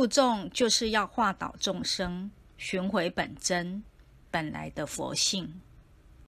度众就是要化导众生，寻回本真本来的佛性。